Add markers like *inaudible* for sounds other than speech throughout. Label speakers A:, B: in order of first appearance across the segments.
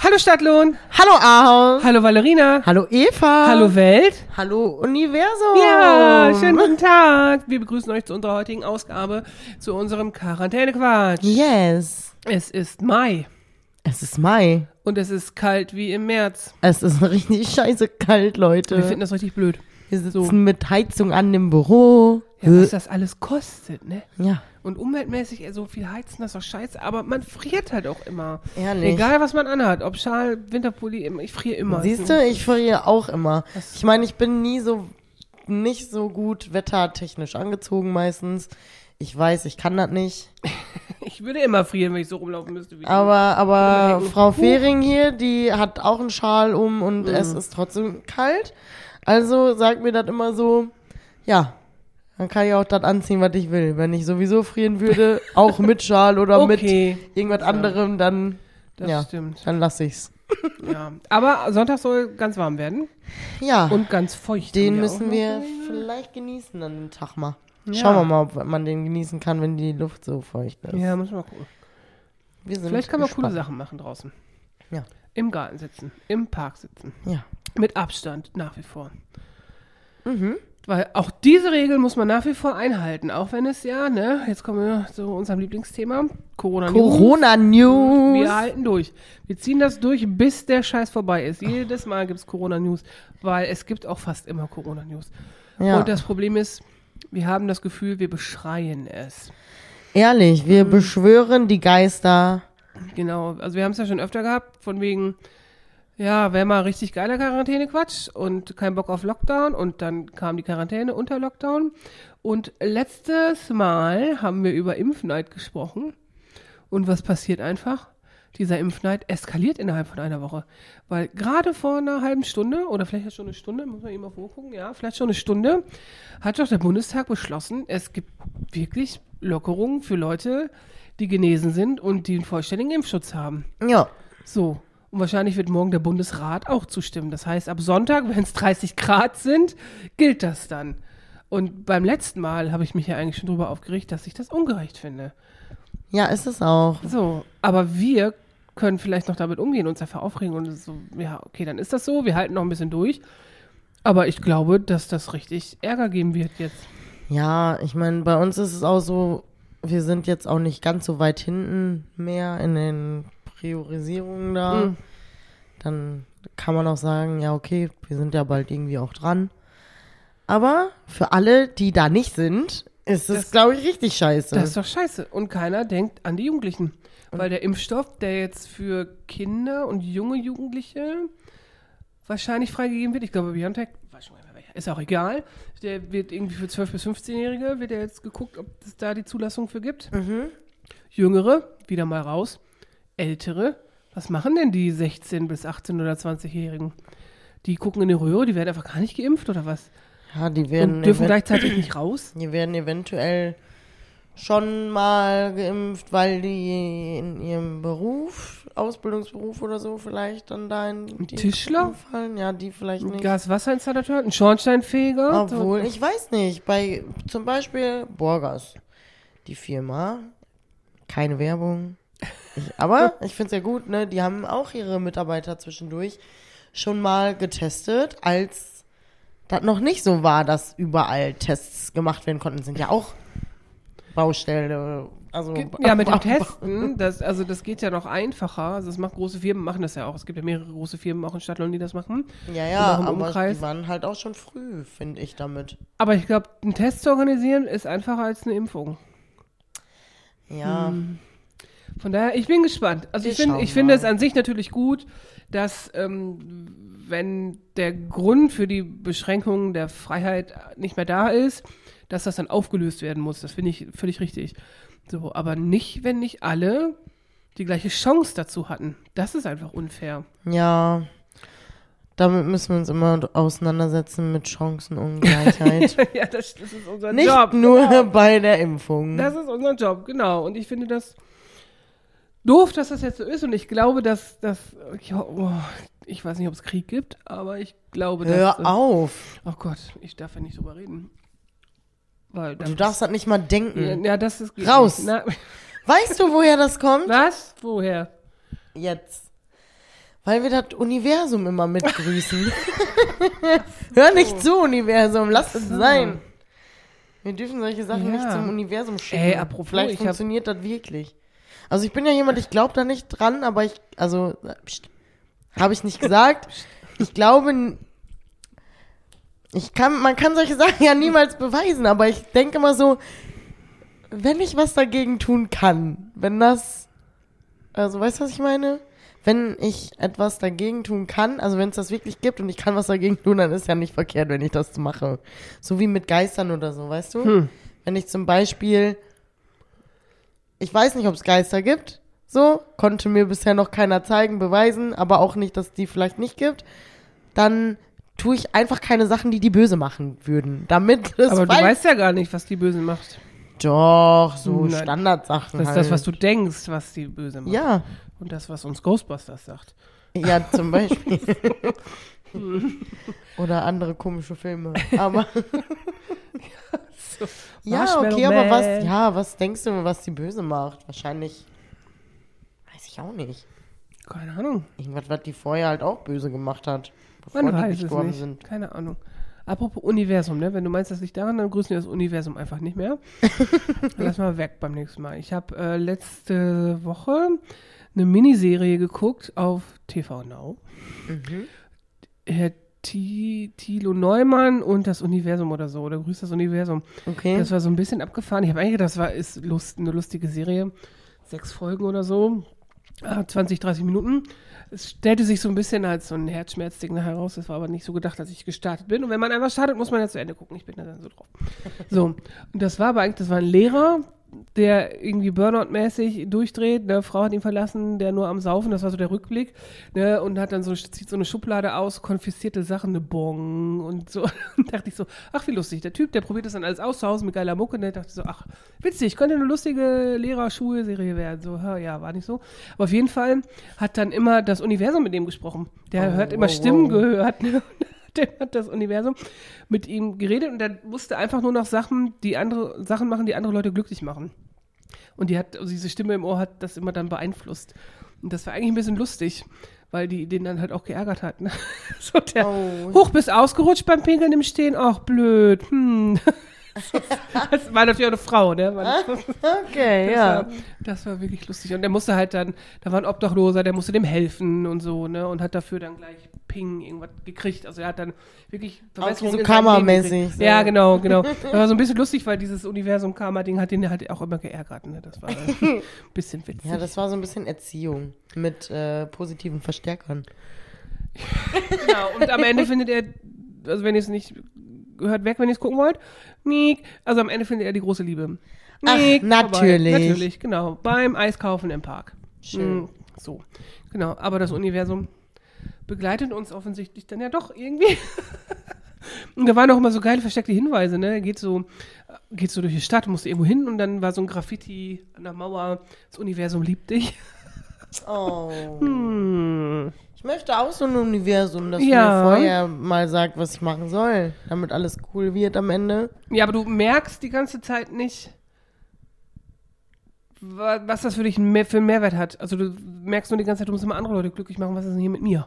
A: Hallo Stadtlohn.
B: Hallo Ahaus.
A: Hallo Valerina.
B: Hallo Eva.
A: Hallo Welt.
B: Hallo Universum.
A: Ja, schönen guten Tag. Wir begrüßen euch zu unserer heutigen Ausgabe, zu unserem Quarantänequatsch.
B: Yes.
A: Es ist Mai
B: Es ist Mai.
A: und es ist kalt wie im März.
B: Es ist *laughs* richtig scheiße kalt, Leute.
A: Wir finden das richtig blöd.
B: Wir sitzen
A: so.
B: mit Heizung an im Büro.
A: Ja, was das alles kostet, ne?
B: Ja.
A: Und umweltmäßig äh, so viel heizen, das ist doch scheiße. Aber man friert halt auch immer.
B: Ehrlich.
A: Egal, was man anhat. Ob Schal, Winterpulli, ich friere immer.
B: Siehst du, ich friere auch immer.
A: Das-
B: Ich meine, ich bin nie so, nicht so gut wettertechnisch angezogen meistens. Ich weiß, ich kann das nicht. *laughs*
A: Ich würde immer frieren, wenn ich so rumlaufen müsste. Wie.
B: Aber, aber. Frau Fehring hier, die hat auch einen Schal um und
A: Mhm.
B: es ist trotzdem kalt. Also sagt mir das immer so, ja, dann kann ich auch das anziehen, was ich will. Wenn ich sowieso frieren würde, auch mit Schal oder *laughs*
A: Okay.
B: mit irgendwas anderem, dann,
A: Das
B: ja,
A: stimmt.
B: dann lasse ich's.
A: Ja. Aber Sonntag soll ganz warm werden.
B: Ja,
A: Und ganz feucht.
B: den müssen wir vielleicht genießen an dem Tag mal.
A: Ja.
B: Schauen wir mal, ob man den genießen kann, wenn die Luft so feucht ist.
A: Ja, müssen wir mal gucken.
B: wir sind
A: Vielleicht kann man coole
B: gespannt.
A: Sachen machen draußen.
B: Ja.
A: Im Garten sitzen, im Park sitzen.
B: Ja.
A: Mit Abstand, nach wie vor.
B: Mhm.
A: Weil auch diese Regel muss man nach wie vor einhalten, auch wenn es ja, ne, jetzt kommen wir zu unserem Lieblingsthema, Corona. News.
B: Corona News.
A: Wir halten durch. Wir ziehen das durch, bis der Scheiß vorbei ist. Jedes Mal gibt es Corona-News, weil es gibt auch fast immer Corona-News.
B: ja.
A: Und das Problem ist, wir haben das Gefühl, wir beschreien es.
B: Ehrlich, wir
A: Mhm.
B: beschwören die Geister.
A: Genau, also wir haben es ja schon öfter gehabt, von wegen, ja, wäre mal richtig geiler Quarantäne-Quatsch und kein Bock auf Lockdown und dann kam die Quarantäne unter Lockdown. Und letztes Mal haben wir über Impfneid gesprochen. Und was passiert einfach? Dieser Impfneid eskaliert innerhalb von einer Woche. Weil gerade vor einer halben Stunde, oder vielleicht schon eine Stunde, muss man eben mal vorgucken, ja, vielleicht schon eine Stunde, hat doch der Bundestag beschlossen, es gibt wirklich Lockerungen für Leute, die genesen sind und die einen vollständigen Impfschutz haben.
B: Ja.
A: So. Und wahrscheinlich wird morgen der Bundesrat auch zustimmen. Das heißt, ab Sonntag, *laughs* wenn es 30 Grad sind, gilt das dann. Und beim letzten Mal habe ich mich ja eigentlich schon drüber aufgeregt, dass ich das ungerecht finde.
B: Ja, ist es auch.
A: So, aber wir können vielleicht noch damit umgehen, uns einfach aufregen und so, ja, okay, dann ist das so, wir halten noch ein bisschen durch. Aber ich glaube, dass das richtig Ärger geben wird jetzt.
B: Ja, ich meine, bei uns ist es auch so, wir sind jetzt auch nicht ganz so weit hinten mehr in den Priorisierungen da.
A: Mhm.
B: Dann kann man auch sagen, ja, okay, wir sind ja bald irgendwie auch dran. Aber für alle, die da nicht sind, ist es,
A: Das-
B: glaube ich, richtig scheiße.
A: Das ist doch scheiße. Und keiner denkt an die Jugendlichen. Weil der Impfstoff, der jetzt für Kinder und junge Jugendliche wahrscheinlich freigegeben wird, ich glaube BioNTech, ist auch egal, der wird irgendwie für 12- bis 15-Jährige, wird ja jetzt geguckt, ob es da die Zulassung für gibt. Jüngere, wieder mal raus. Ältere, was machen denn die 16- bis 18- oder 20-Jährigen? Die gucken in die Röhre, die werden einfach gar nicht geimpft oder was?
B: ja, die werden,
A: Und dürfen gleichzeitig nicht raus?
B: die werden eventuell schon mal geimpft, weil die in ihrem Beruf, Ausbildungsberuf oder so vielleicht dann da in die
A: Tischler?
B: fallen. Ja, die vielleicht
A: Ein
B: nicht.
A: Gas-Wasser-Installateur, ein Schornsteinfeger.
B: Obwohl, ich weiß nicht, bei zum Beispiel Borgas, die Firma, keine Werbung. Ich, aber ich finde es ja gut, ne? Die haben auch ihre Mitarbeiter zwischendurch schon mal getestet, als das noch nicht so war, dass überall Tests gemacht werden konnten. Sind ja auch Baustelle. Also
A: Ge- Ja, mit dem *laughs* Testen, das, also das geht ja noch einfacher. Also das macht große Firmen, machen das ja auch. Es gibt ja mehrere große Firmen auch in Stadtlohn, die das machen.
B: Ja, ja, aber
A: Umkreis.
B: die waren halt auch schon früh, finde ich damit.
A: Aber ich glaube, einen Test zu organisieren ist einfacher als eine Impfung.
B: Ja,
A: Von daher, ich bin gespannt. Also ich, find,
B: schauen
A: ich finde es an sich natürlich gut, dass ähm, wenn der Grund für die Beschränkung der Freiheit nicht mehr da ist, dass das dann aufgelöst werden muss. Das finde ich völlig richtig. So, aber nicht, wenn nicht alle die gleiche Chance dazu hatten. Das ist einfach unfair.
B: ja. damit müssen wir uns immer auseinandersetzen mit Chancenungleichheit. *laughs*
A: ja, das, das ist unser
B: Nicht
A: Job.
B: nur
A: genau.
B: bei der Impfung.
A: Das ist unser Job, genau. Und ich finde das doof, dass das jetzt so ist. Und ich glaube, dass das. Oh, ich weiß nicht, ob es Krieg gibt, aber ich glaube, dass.
B: Hör auf.
A: Oh Gott, ich darf ja nicht drüber reden. Weil
B: Du darfst das nicht mal denken.
A: ja, das ist.
B: Raus.
A: Na,
B: Weißt du, woher das kommt?
A: was? Woher?
B: Jetzt. Weil wir das Universum immer mitgrüßen. *laughs* Hör nicht zu, Universum. Lass es sein. Wir dürfen solche Sachen
A: Ja.
B: nicht zum Universum schicken.
A: Ey, apropos,
B: Vielleicht funktioniert das wirklich. Also ich bin ja jemand, ich glaube da nicht dran, aber ich, also, habe ich nicht gesagt. *laughs* Ich glaube, ich kann, man kann solche Sachen ja niemals beweisen, aber ich denke immer so, wenn ich was dagegen tun kann, wenn das, also weißt du, was ich meine? Wenn ich etwas dagegen tun kann, also wenn es das wirklich gibt und ich kann was dagegen tun, dann ist ja nicht verkehrt, wenn ich das mache. So wie mit Geistern oder so, weißt du?
A: Hm.
B: Wenn ich zum Beispiel, ich weiß nicht, ob es Geister gibt, so, konnte mir bisher noch keiner zeigen, beweisen, aber auch nicht, dass es die vielleicht nicht gibt, dann tue ich einfach keine Sachen, die die böse machen würden, damit *laughs* es
A: Aber du weißt ja gar nicht, was die Böse macht.
B: Doch, so
A: Nein.
B: Standardsachen
A: Das ist
B: halt.
A: das, was du denkst, was die Böse macht.
B: Ja,
A: Und das, was uns Ghostbusters sagt.
B: ja, zum Beispiel. *laughs* Oder andere komische Filme. Aber *laughs* ja,
A: Marshmallow
B: okay, aber was, ja, was denkst du, was die Böse macht? Wahrscheinlich, weiß ich auch nicht.
A: Keine Ahnung.
B: Irgendwas, was die vorher halt auch böse gemacht hat. Bevor
A: Man
B: die gestorben sind.
A: Keine Ahnung. Apropos Universum, ne? Wenn du meinst, das liegt daran, dann grüßen wir das Universum einfach nicht mehr. *laughs* Lass mal weg beim nächsten Mal. Ich habe äh, letzte Woche eine Miniserie geguckt auf TV Now.
B: Mhm.
A: Ti- Thilo Neumann und das Universum oder so, oder grüßt das Universum.
B: Okay.
A: Das war so ein bisschen abgefahren. Ich habe eigentlich gedacht, das war ist lust, eine lustige Serie. Sechs Folgen oder so. Ah, 20, 30 Minuten. Es stellte sich so ein bisschen als so ein Herzschmerzding nachher raus. Das war aber nicht so gedacht, als ich gestartet bin. Und wenn man einfach startet, muss man ja zu Ende gucken. Ich bin da dann so drauf. *laughs* So. Und das war aber eigentlich, das war ein Lehrer, der irgendwie Burnout-mäßig durchdreht. Eine Frau hat ihn verlassen, der nur am Saufen, das war so der Rückblick. Ne, und hat dann so, zieht so eine Schublade aus, konfiszierte Sachen, eine Bon und so. *laughs* Und dachte ich so, ach, wie lustig. Der Typ, der probiert das dann alles aus zu Hause mit geiler Mucke. Und dann dachte ich so, ach, witzig, könnte eine lustige Lehrer-Schulserie werden. So, ja, war nicht so. Aber auf jeden Fall hat dann immer das Universum mit ihm gesprochen. Der
B: Oh,
A: hört immer
B: wow,
A: Stimmen
B: wow.
A: gehört. Ne? Der hat das Universum mit ihm geredet und der musste einfach nur noch Sachen, die andere Sachen machen, die andere Leute glücklich machen. Und die hat, also diese Stimme im Ohr hat das immer dann beeinflusst. Und das war eigentlich ein bisschen lustig, weil die den dann halt auch geärgert hat. Ne? *laughs* So der,
B: Oh.
A: hoch bist ausgerutscht beim Pinkeln im Stehen, ach blöd. Hm. *laughs* Das war natürlich auch eine Frau, ne? Das,
B: Okay,
A: das,
B: ja.
A: war, das war wirklich lustig. Und der musste halt dann, da war ein Obdachloser, der musste dem helfen und so, ne? Und hat dafür dann gleich Ping irgendwas gekriegt. Also er hat dann wirklich Verbesserungen
B: so
A: seinem Leben
B: Karma-mäßig, so.
A: Ja, genau, genau. Das war so ein bisschen lustig, weil dieses Universum-Karma-Ding hat den halt auch immer geärgert, ne? Das war *laughs* ein bisschen witzig.
B: Ja, das war so ein bisschen Erziehung mit äh, positiven Verstärkern. *laughs*
A: Genau, und am Ende findet er, also wenn ihr es nicht hört weg, wenn ihr es gucken wollt, Miek, also am Ende findet er die große Liebe.
B: Ach,
A: Miek,
B: natürlich.
A: Vorbei. Natürlich, genau. Beim Eiskaufen im Park.
B: Schön.
A: Mm, So, genau. Aber das Universum begleitet uns offensichtlich dann ja doch irgendwie. *laughs* Und da waren auch immer so geile versteckte Hinweise, ne? Geht so, geht so durch die Stadt, musst irgendwo hin und dann war so ein Graffiti an der Mauer, das Universum liebt dich. *laughs*
B: Oh.
A: Hm.
B: Ich möchte auch so ein Universum, das
A: Ja.
B: mir vorher mal sagt, was ich machen soll, damit alles cool wird am Ende.
A: Ja, aber du merkst die ganze Zeit nicht, wa- was das für dich mehr, für einen Mehrwert hat. Also du merkst nur die ganze Zeit, du musst immer andere Leute glücklich machen, was ist denn hier mit mir?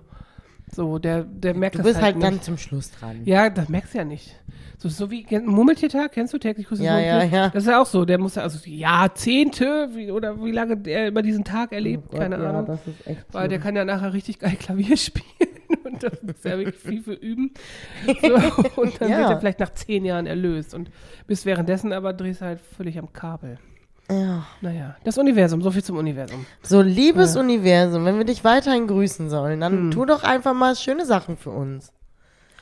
A: So, der, der merkt
B: Du
A: das
B: bist
A: halt,
B: halt, dann zum Schluss dran.
A: Ja, das merkst du ja nicht. So, so wie Murmeltiertag, kennst du täglich grüßt das
B: Ja, ja, ja.
A: Das ist ja auch so, der muss ja, also Jahrzehnte wie, oder wie lange der über diesen Tag erlebt,
B: Oh Gott,
A: keine
B: ja,
A: Ahnung.
B: Das ist echt
A: Weil der kann ja nachher richtig geil Klavier *laughs* spielen und das muss ja wirklich viel für üben. So, und dann *laughs*
B: Ja.
A: wird er vielleicht nach zehn Jahren erlöst und bis währenddessen aber drehst du halt völlig am Kabel.
B: Ja.
A: Naja, das Universum, so viel zum Universum.
B: So, liebes
A: Ja.
B: Universum, wenn wir dich weiterhin grüßen sollen, dann
A: Hm.
B: tu doch einfach mal schöne Sachen für uns.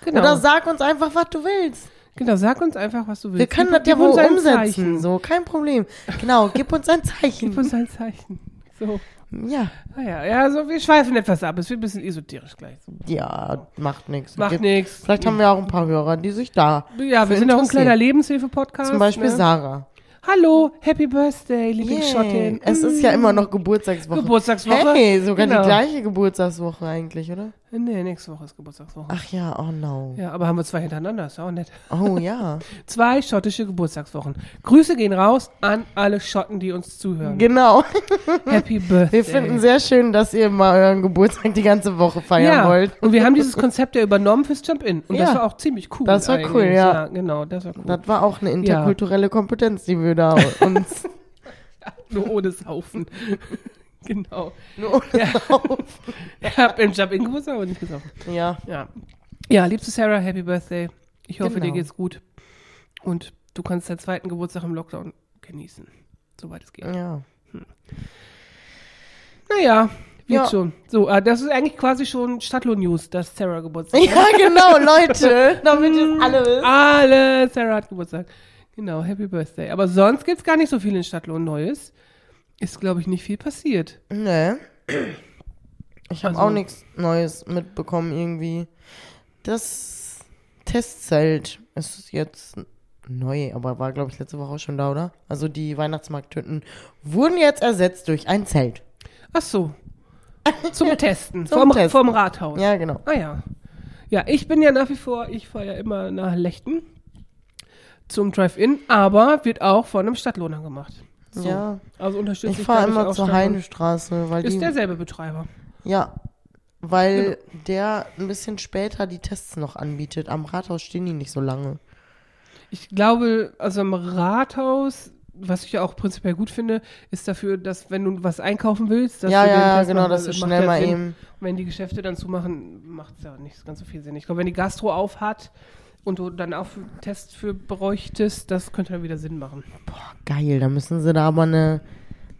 A: Genau,
B: Oder sag uns einfach, was du willst.
A: genau sag uns einfach, was du willst.
B: Wir können
A: Gib-
B: das ja wohl umsetzen.
A: Zeichen.
B: So, kein Problem. Genau, gib uns ein Zeichen. *laughs*
A: Gib uns ein Zeichen. So.
B: Ja,
A: Naja, ja, also wir schweifen etwas ab. Es wird ein bisschen esoterisch gleich.
B: ja, macht nichts.
A: Macht nichts.
B: Vielleicht haben wir auch ein paar Hörer, die sich da.
A: Ja, wir sind auch ein kleiner Lebenshilfe-Podcast.
B: Zum Beispiel
A: ne?
B: Sarah.
A: Hallo, Happy Birthday, Lieblingsschottin.
B: Yay. Es ist ja immer noch Geburtstagswoche.
A: Geburtstagswoche.
B: Hey, sogar
A: Genau.
B: die gleiche Geburtstagswoche eigentlich, oder?
A: Nee, nächste Woche ist Geburtstagswoche.
B: Ach ja, oh no.
A: Ja, aber haben wir zwei hintereinander, ist auch nett.
B: Oh ja. *laughs*
A: Zwei schottische Geburtstagswochen. Grüße gehen raus an alle Schotten, die uns zuhören.
B: Genau. *laughs*
A: Happy Birthday.
B: Wir finden sehr schön, dass ihr mal euren Geburtstag die ganze Woche feiern
A: ja,
B: wollt.
A: und wir haben dieses Konzept ja übernommen fürs Jump-In. Und das
B: Ja.
A: war auch ziemlich cool.
B: Das war
A: eigentlich.
B: cool, ja.
A: genau, das war cool.
B: Das war auch eine interkulturelle Kompetenz, die wir da *laughs* uns
A: Nur ohne Saufen. *laughs* genau.
B: nur ohne *laughs*
A: Ich habe im Jump-In Geburtstag aber nicht gesaufen.
B: Ja.
A: Ja. Ja, liebste Sarah, Happy Birthday. Ich hoffe,
B: Genau.
A: dir geht's gut. Und du kannst deinen zweiten Geburtstag im Lockdown genießen. Soweit es geht.
B: Ja.
A: Naja, wird
B: Ja.
A: schon. So, äh, das ist eigentlich quasi schon Stadtlohn-News, dass Sarah Geburtstag *laughs*
B: Ja, genau, Leute. Damit es alle wisst.
A: Alle, Sarah hat Geburtstag. Genau, Happy Birthday. Aber sonst gibt's gar nicht so viel in Stadtlohn Neues. Ist, glaube ich, nicht viel passiert.
B: Nee. Ich habe
A: Also-
B: auch nichts Neues mitbekommen irgendwie. Das Testzelt ist jetzt neu, aber war, glaube ich, letzte Woche auch schon da, oder? Also die Weihnachtsmarkttüten wurden jetzt ersetzt durch ein Zelt.
A: Ach so. *laughs* Zum Testen.
B: Zum
A: vom,
B: Testen.
A: vom Rathaus.
B: Ja, genau.
A: Ah ja. Ja, ich bin ja nach wie vor, ich fahre ja immer nach Lechten zum Drive-In, aber wird auch von einem Stadtlohner gemacht. So.
B: Ja.
A: Also unterstütze
B: Ich
A: ich,
B: fahre immer zur. Heinestraße, weil
A: Ist
B: die.
A: derselbe Betreiber.
B: Ja. Weil
A: Genau.
B: der ein bisschen später die Tests noch anbietet. Am Rathaus stehen die nicht so lange.
A: Ich glaube, also im Rathaus, was ich ja auch prinzipiell gut finde, ist dafür, dass wenn du was einkaufen willst, dass
B: ja,
A: du den
B: ja,
A: Test
B: genau,
A: machen
B: dass du schnell
A: ja
B: mal
A: Sinn.
B: eben.
A: Wenn die Geschäfte dann zumachen, macht es ja nicht ganz so viel Sinn. Ich glaube, wenn die Gastro auf hat und du dann auch einen Test für bräuchtest, das könnte dann wieder Sinn machen.
B: Geil, da müssen sie da aber eine,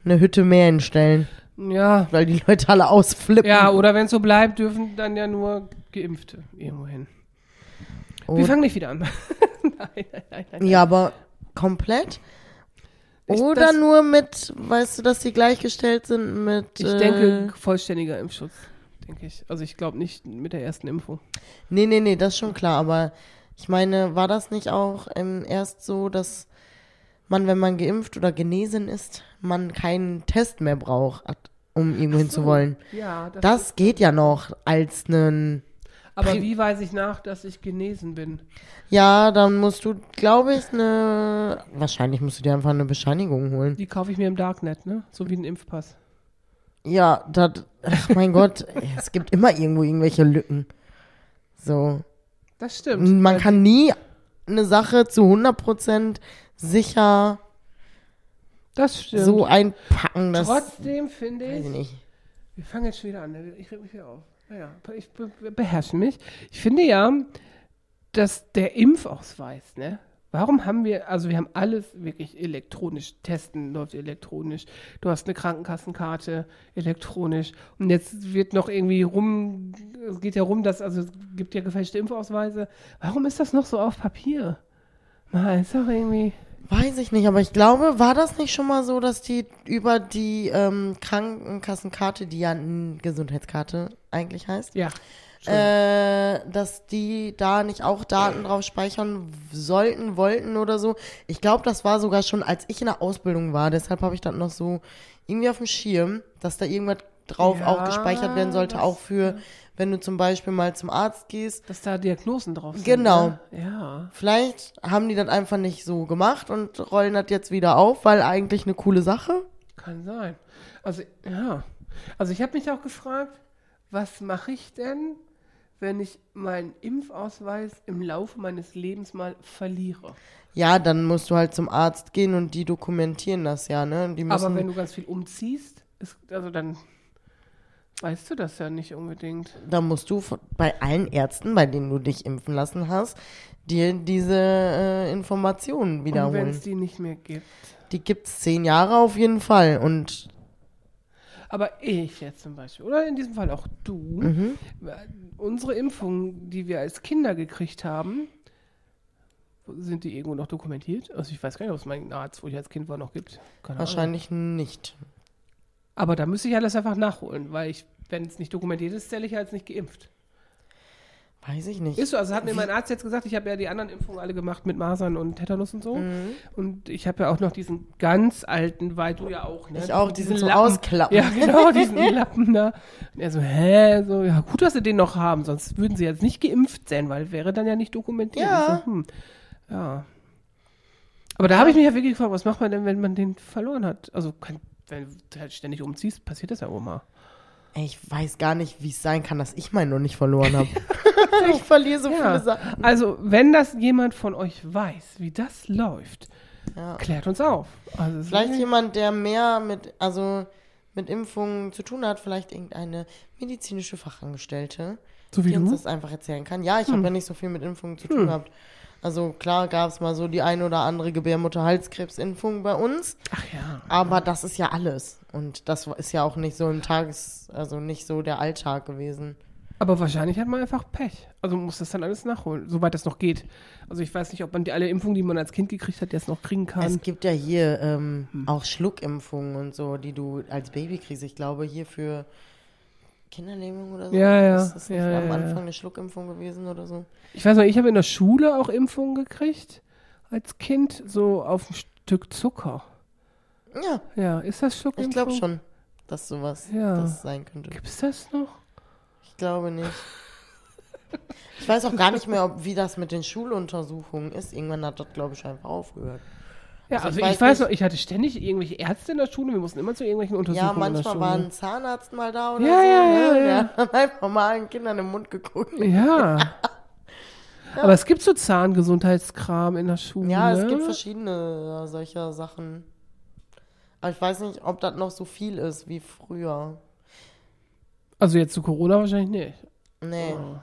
B: eine Hütte mehr hinstellen,
A: Ja,
B: weil die Leute alle ausflippen.
A: ja oder wenn es so bleibt, dürfen dann ja nur Geimpfte irgendwo hin. Wir
B: Und-
A: fangen nicht wieder an. *laughs* nein, nein, nein, nein.
B: Ja, aber komplett? Oder
A: das-
B: nur mit, weißt du, dass die gleichgestellt sind mit.
A: Ich
B: äh,
A: denke, vollständiger Impfschutz, denke ich. Also ich glaube nicht mit der ersten Impfung.
B: Nee, nee, nee, das ist schon klar, aber ich meine, war das nicht auch ähm, erst so, dass man, wenn man geimpft oder genesen ist, man keinen Test mehr braucht, um irgendwo hin zu wollen?
A: Ja, das,
B: Das geht ja noch als einen.
A: aber wie weiß ich nach, dass ich genesen bin?
B: Ja, dann musst du, glaube ich, eine. Wahrscheinlich musst du dir einfach eine Bescheinigung holen.
A: Die kaufe ich mir im Darknet, ne? So wie ein Impfpass.
B: Ja, das. Ach mein Gott, *laughs* es gibt immer irgendwo irgendwelche Lücken. So.
A: Das stimmt.
B: Man kann nie eine Sache zu 100% sicher
A: Das stimmt.
B: so einpacken, dass.
A: Trotzdem finde
B: ich
A: ich, wir fangen jetzt schon wieder an, ne? ich reg mich wieder auf. Naja, ich be be beherrsche mich. Ich finde ja, dass der Impfausweis, ne? Warum haben wir, also wir haben alles wirklich elektronisch, testen läuft elektronisch, du hast eine Krankenkassenkarte elektronisch und jetzt wird noch irgendwie rum, es geht ja rum, dass, also es gibt ja gefälschte Impfausweise. Warum ist das noch so auf Papier? Mal, ist doch irgendwie,
B: Weiß ich nicht, aber ich glaube, war das nicht schon mal so, dass die über die ähm, Krankenkassenkarte, die ja eine Gesundheitskarte eigentlich heißt,
A: ja.
B: Äh, dass die da nicht auch Daten drauf speichern sollten, wollten oder so. Ich glaube, das war sogar schon, als ich in der Ausbildung war. Deshalb habe ich das noch so irgendwie auf dem Schirm, dass da irgendwas drauf
A: Ja,
B: auch gespeichert werden sollte, auch für, wenn du zum Beispiel mal zum Arzt gehst.
A: Dass da Diagnosen drauf sind.
B: Genau.
A: Ne? Ja.
B: Vielleicht haben die das einfach nicht so gemacht und rollen das jetzt wieder auf, weil eigentlich eine coole Sache.
A: Kann sein. Also, ja. Also, ich habe mich auch gefragt, was mache ich denn, wenn ich meinen Impfausweis im Laufe meines Lebens mal verliere?
B: Ja, dann musst du halt zum Arzt gehen und die dokumentieren das ja, ne?
A: Aber wenn du ganz viel umziehst, ist, also dann weißt du das ja nicht unbedingt.
B: dann musst du von- bei allen Ärzten, bei denen du dich impfen lassen hast, dir diese äh, Informationen
A: Und wenn
B: wiederholen.
A: es die nicht mehr gibt.
B: Die gibt's zehn Jahre auf jeden Fall. Und
A: Aber ich jetzt zum Beispiel, oder in diesem Fall auch du,
B: Mhm.
A: unsere Impfungen, die wir als Kinder gekriegt haben, sind die irgendwo noch dokumentiert? Also ich weiß gar nicht, ob es meinen Arzt, wo ich als Kind war, noch gibt. Keine Ahnung.
B: wahrscheinlich nicht.
A: Aber da müsste ich alles einfach nachholen, weil ich, wenn es nicht dokumentiert ist, zähle ich als nicht geimpft.
B: Weiß ich nicht.
A: Ist so, also hat mir mein Arzt jetzt gesagt, ich habe ja die anderen Impfungen alle gemacht mit Masern und Tetanus und so.
B: Mhm.
A: Und ich habe ja auch noch diesen ganz alten, weil du ja auch, ne?
B: Ich auch, diesen zum
A: Lappen.
B: Ausklappen.
A: Ja, genau, *laughs* diesen Lappen da. Und er so, hä? So, ja, gut, dass sie den noch haben, sonst würden sie jetzt nicht geimpft sein, weil wäre dann ja nicht dokumentiert.
B: Ja.
A: So, hm, ja. Aber da habe ich mich ja wirklich gefragt, was macht man denn, wenn man den verloren hat? Also, wenn du halt ständig umziehst, passiert das ja auch mal.
B: Ey, Ich weiß gar nicht, wie es sein kann, dass ich meinen noch nicht verloren habe. *laughs* ich verliere so viele
A: Ja.
B: Sachen.
A: Also, wenn das jemand von euch weiß, wie das läuft,
B: Ja.
A: klärt uns auf. Also,
B: Vielleicht jemand, der mehr mit, also mit Impfungen zu tun hat, vielleicht irgendeine medizinische Fachangestellte,
A: so wie
B: die uns
A: du.
B: das einfach erzählen kann. Ja, ich habe ja nicht so viel mit Impfungen zu tun
A: Hm.
B: gehabt. Also klar gab es mal so die ein oder andere Gebärmutterhalskrebsimpfung bei uns,
A: Ach ja.
B: aber das ist ja alles. Und das ist ja auch nicht so im Tages, also nicht so der Alltag gewesen.
A: Aber wahrscheinlich hat man einfach Pech. Also muss das dann alles nachholen, soweit das noch geht. Also ich weiß nicht, ob man die alle Impfungen, die man als Kind gekriegt hat, jetzt noch kriegen kann.
B: Es gibt ja hier ähm,
A: Hm.
B: auch Schluckimpfungen und so, die du als Baby kriegst. Ich glaube, hier für Kinderlähmung oder so.
A: Ja, ja,
B: Ist das nicht
A: ja,
B: am Anfang
A: ja.
B: eine Schluckimpfung gewesen oder so?
A: Ich weiß noch, ich habe in der Schule auch Impfungen gekriegt als Kind, so auf ein Stück Zucker.
B: Ja,
A: Ja, ist das Schluckimpfung?
B: ich glaube schon, dass sowas
A: Ja.
B: das sein könnte.
A: Gibt es das noch?
B: Ich glaube nicht. Ich weiß auch gar nicht mehr, ob, wie das mit den Schuluntersuchungen ist. Irgendwann hat das, glaube ich, einfach aufgehört.
A: Ja,
B: Also
A: also,
B: ich
A: ich,
B: weiß
A: weiß
B: nicht-
A: noch, ich hatte ständig irgendwelche Ärzte in der Schule, wir mussten immer zu irgendwelchen
B: Ja,
A: Untersuchungen in der
B: manchmal war ein Zahnarzt mal da oder
A: Ja,
B: so.
A: ja,
B: ne?
A: ja,
B: Der
A: ja.
B: hat dann einfach mal allen Kindern im Mund geguckt. *laughs*
A: Ja. Aber es gibt so Zahngesundheitskram in der Schule.
B: Ja, es gibt verschiedene äh, solcher Sachen. Aber ich weiß nicht, ob das noch so viel ist wie früher.
A: Also jetzt zu Corona wahrscheinlich nicht.
B: Nee.
A: Oh.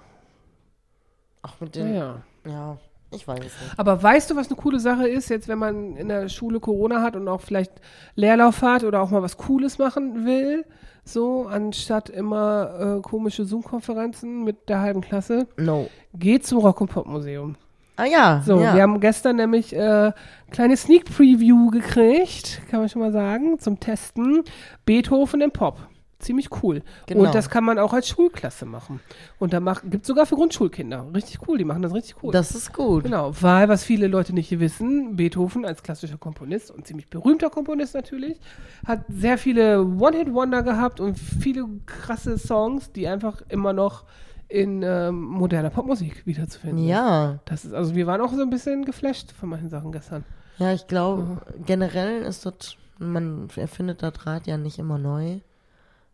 B: Auch mit
A: Ja,
B: den.
A: ja.
B: Ja, ich weiß es nicht.
A: Aber weißt du, was eine coole Sache ist, jetzt wenn man in der Schule Corona hat und auch vielleicht Leerlauf hat oder auch mal was Cooles machen will, so anstatt immer äh, komische Zoom-Konferenzen mit der halben Klasse,
B: No.
A: geht zum Rock- und Pop-Museum.
B: Ah ja.
A: So,
B: ja.
A: wir haben gestern nämlich äh, kleine Sneak Preview gekriegt, kann man schon mal sagen, zum Testen. Beethoven im Pop. Ziemlich cool.
B: Genau.
A: Und das kann man auch als Schulklasse machen. Und da gibt sogar für Grundschulkinder. Richtig cool, die machen das richtig cool.
B: Das ist gut.
A: Genau, weil, was viele Leute nicht wissen, Beethoven als klassischer Komponist und ziemlich berühmter Komponist natürlich, hat sehr viele One-Hit-Wonder gehabt und viele krasse Songs, die einfach immer noch in ähm, moderner Popmusik wiederzufinden.
B: Ja.
A: Das ist, also wir waren auch so ein bisschen geflasht von manchen Sachen gestern.
B: Ja, ich glaube, generell ist das, man erfindet das Rad ja nicht immer neu.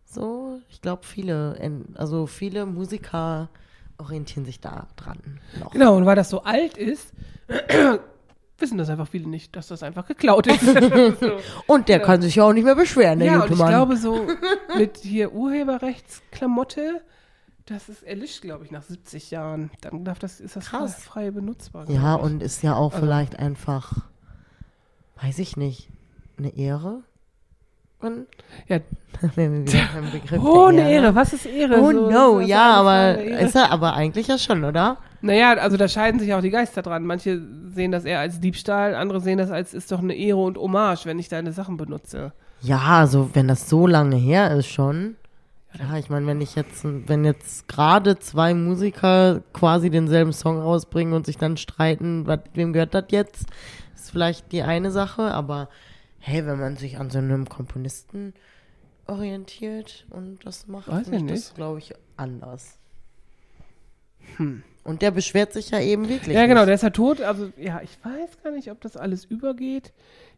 B: So, ich glaube, viele, en- also viele Musiker orientieren sich da dran. Noch.
A: Genau, und weil das so alt ist, *clears throat* wissen das einfach viele nicht, dass das einfach geklaut ist. *laughs* so.
B: Und der kann sich ja auch nicht mehr beschweren, der
A: Ja, und
B: gute
A: ich
B: Mann.
A: glaube so mit hier Urheberrechtsklamotte, das ist erlischt, glaube ich, nach 70 Jahren. Dann darf das, ist das
B: Krass.
A: frei benutzbar.
B: ja,
A: ich.
B: und ist ja auch
A: Also-
B: vielleicht einfach, weiß ich nicht, eine Ehre. Und
A: Ja. *laughs*
B: wenn wir wieder beim Begriff
A: Oh, eine Ehre, was ist Ehre?
B: Oh
A: So,
B: no,
A: ist
B: ja, aber
A: Ehre.
B: ist er aber eigentlich ja schon, oder?
A: Naja, also da scheiden sich auch die Geister dran. Manche sehen das eher als Diebstahl, andere sehen das als ist doch eine Ehre und Hommage, wenn ich deine Sachen benutze.
B: Ja, also wenn das so lange her ist schon. Ja, ich meine, wenn ich jetzt, wenn jetzt gerade zwei Musiker quasi denselben Song rausbringen und sich dann streiten, was, wem gehört das jetzt, ist vielleicht die eine Sache, aber hey, wenn man sich an so einem Komponisten orientiert und das macht,
A: Weiß
B: finde das, glaube ich, anders. Und der beschwert sich ja eben wirklich.
A: Ja, genau,
B: nicht.
A: der ist ja tot. Also, ja, ich weiß gar nicht, ob das alles übergeht.